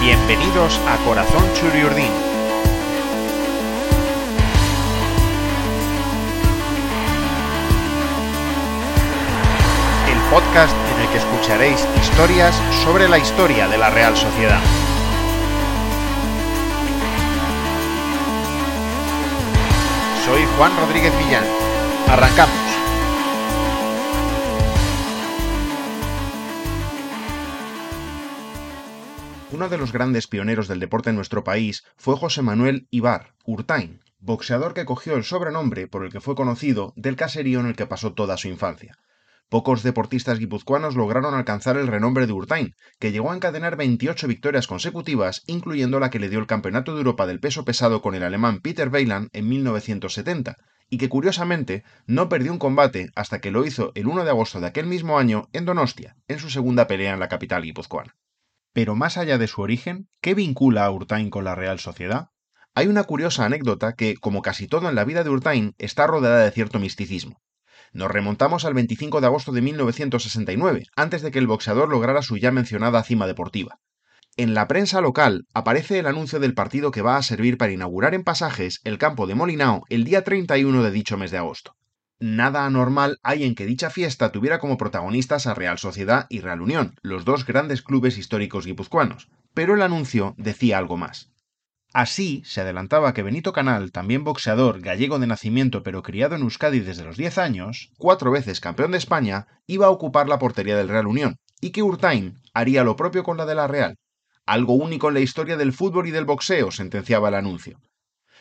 Bienvenidos a Corazón Churiurdín. El podcast en el que escucharéis historias sobre la historia de la Real Sociedad. Soy Juan Rodríguez Millán. Arrancamos. Uno de los grandes pioneros del deporte en nuestro país fue José Manuel Ibar, Urtain, boxeador que cogió el sobrenombre por el que fue conocido del caserío en el que pasó toda su infancia. Pocos deportistas guipuzcoanos lograron alcanzar el renombre de Urtain, que llegó a encadenar 28 victorias consecutivas, incluyendo la que le dio el Campeonato de Europa del peso pesado con el alemán Peter Weiland en 1970, y que curiosamente no perdió un combate hasta que lo hizo el 1 de agosto de aquel mismo año en Donostia, en su segunda pelea en la capital guipuzcoana. Pero más allá de su origen, ¿qué vincula a Urtain con la Real Sociedad? Hay una curiosa anécdota que, como casi todo en la vida de Urtain, está rodeada de cierto misticismo. Nos remontamos al 25 de agosto de 1969, antes de que el boxeador lograra su ya mencionada cima deportiva. En la prensa local aparece el anuncio del partido que va a servir para inaugurar en pasajes el campo de Molinao el día 31 de dicho mes de agosto. Nada anormal hay en que dicha fiesta tuviera como protagonistas a Real Sociedad y Real Unión, los dos grandes clubes históricos guipuzcoanos, pero el anuncio decía algo más. Así, se adelantaba que Benito Canal, también boxeador, gallego de nacimiento pero criado en Euskadi desde los 10 años, cuatro veces campeón de España, iba a ocupar la portería del Real Unión, y que Urtain haría lo propio con la de la Real. Algo único en la historia del fútbol y del boxeo, sentenciaba el anuncio.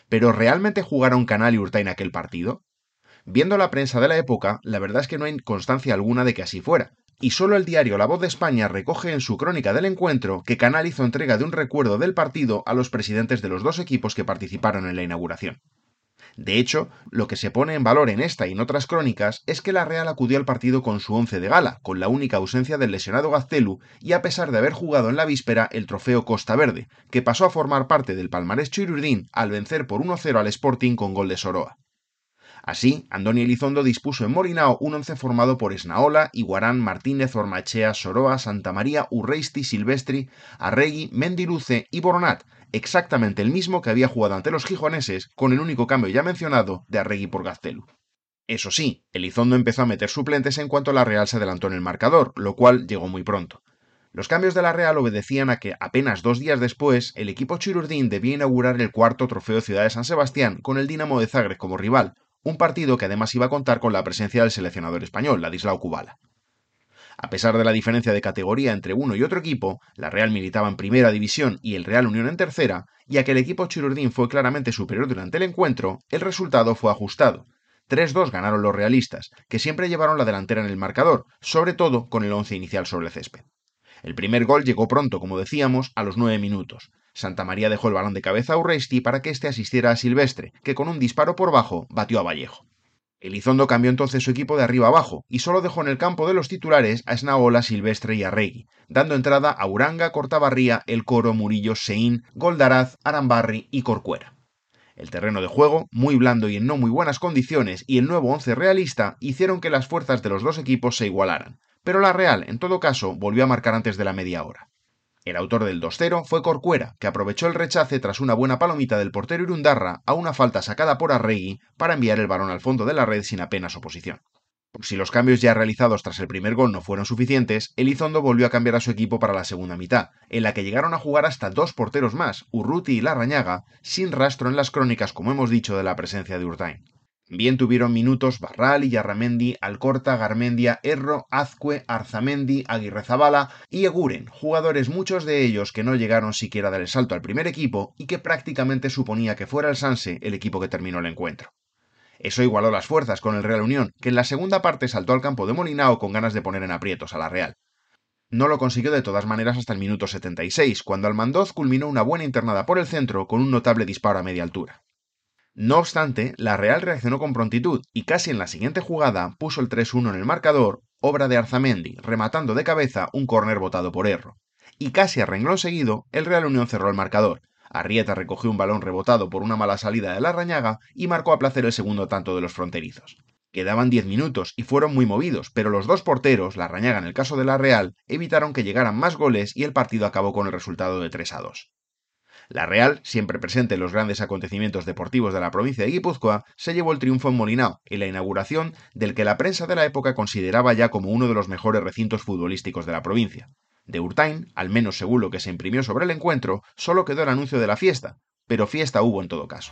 ¿Pero realmente jugaron Canal y Urtain aquel partido? Viendo la prensa de la época, la verdad es que no hay constancia alguna de que así fuera, y solo el diario La Voz de España recoge en su crónica del encuentro que Canal hizo entrega de un recuerdo del partido a los presidentes de los dos equipos que participaron en la inauguración. De hecho, lo que se pone en valor en esta y en otras crónicas es que la Real acudió al partido con su once de gala, con la única ausencia del lesionado Gaztelu y a pesar de haber jugado en la víspera el trofeo Costa Verde, que pasó a formar parte del palmarés Chirurdín al vencer por 1-0 al Sporting con gol de Soroa. Así, Andoni Elizondo dispuso en Morinao un once formado por Esnaola, Iguarán, Martínez, Ormachea, Soroa, Santa María, Urreisti, Silvestri, Arregui, Mendiluce y Boronat, exactamente el mismo que había jugado ante los gijoneses, con el único cambio ya mencionado de Arregui por Gaztelu. Eso sí, Elizondo empezó a meter suplentes en cuanto la Real se adelantó en el marcador, lo cual llegó muy pronto. Los cambios de la Real obedecían a que apenas dos días después el equipo chirurdín debía inaugurar el cuarto trofeo Ciudad de San Sebastián con el Dinamo de Zagreb como rival, un partido que además iba a contar con la presencia del seleccionador español, Ladislao Kubala. A pesar de la diferencia de categoría entre uno y otro equipo, la Real militaba en primera división y el Real Unión en tercera, y a que el equipo chirurdín fue claramente superior durante el encuentro, el resultado fue ajustado. 3-2 ganaron los realistas, que siempre llevaron la delantera en el marcador, sobre todo con el once inicial sobre el césped. El primer gol llegó pronto, como decíamos, a los nueve minutos. Santa María dejó el balón de cabeza a Urresti para que éste asistiera a Silvestre, que con un disparo por bajo batió a Vallejo. Elizondo cambió entonces su equipo de arriba abajo y solo dejó en el campo de los titulares a Esnaola, Silvestre y Arregui, dando entrada a Uranga, Cortabarría, El Coro, Murillo, Sein, Goldaraz, Arambarri y Corcuera. El terreno de juego, muy blando y en no muy buenas condiciones, y el nuevo once realista hicieron que las fuerzas de los dos equipos se igualaran, pero la Real, en todo caso, volvió a marcar antes de la media hora. El autor del 2-0 fue Corcuera, que aprovechó el rechace tras una buena palomita del portero Irundarra a una falta sacada por Arregui para enviar el balón al fondo de la red sin apenas oposición. Si los cambios ya realizados tras el primer gol no fueron suficientes, Elizondo volvió a cambiar a su equipo para la segunda mitad, en la que llegaron a jugar hasta dos porteros más, Urruti y Larrañaga, sin rastro en las crónicas, como hemos dicho, de la presencia de Urtain. Bien tuvieron minutos Barral, Yarramendi, Alcorta, Garmendia, Erro, Azcue, Arzamendi, Aguirrezabala y Eguren, jugadores muchos de ellos que no llegaron siquiera a dar el salto al primer equipo y que prácticamente suponía que fuera el Sanse el equipo que terminó el encuentro. Eso igualó las fuerzas con el Real Unión, que en la segunda parte saltó al campo de Molinao con ganas de poner en aprietos a la Real. No lo consiguió de todas maneras hasta el minuto 76, cuando Almandoz culminó una buena internada por el centro con un notable disparo a media altura. No obstante, la Real reaccionó con prontitud y casi en la siguiente jugada puso el 3-1 en el marcador, obra de Arzamendi, rematando de cabeza un córner votado por Erro. Y casi a renglón seguido, el Real Unión cerró el marcador. Arrieta recogió un balón rebotado por una mala salida de la rañaga y marcó a placer el segundo tanto de los fronterizos. Quedaban 10 minutos y fueron muy movidos, pero los dos porteros, la rañaga en el caso de la Real, evitaron que llegaran más goles y el partido acabó con el resultado de 3 a 2. La Real, siempre presente en los grandes acontecimientos deportivos de la provincia de Guipúzcoa, se llevó el triunfo en Molinao, en la inauguración del que la prensa de la época consideraba ya como uno de los mejores recintos futbolísticos de la provincia. De Urtain, al menos según lo que se imprimió sobre el encuentro, solo quedó el anuncio de la fiesta, pero fiesta hubo en todo caso.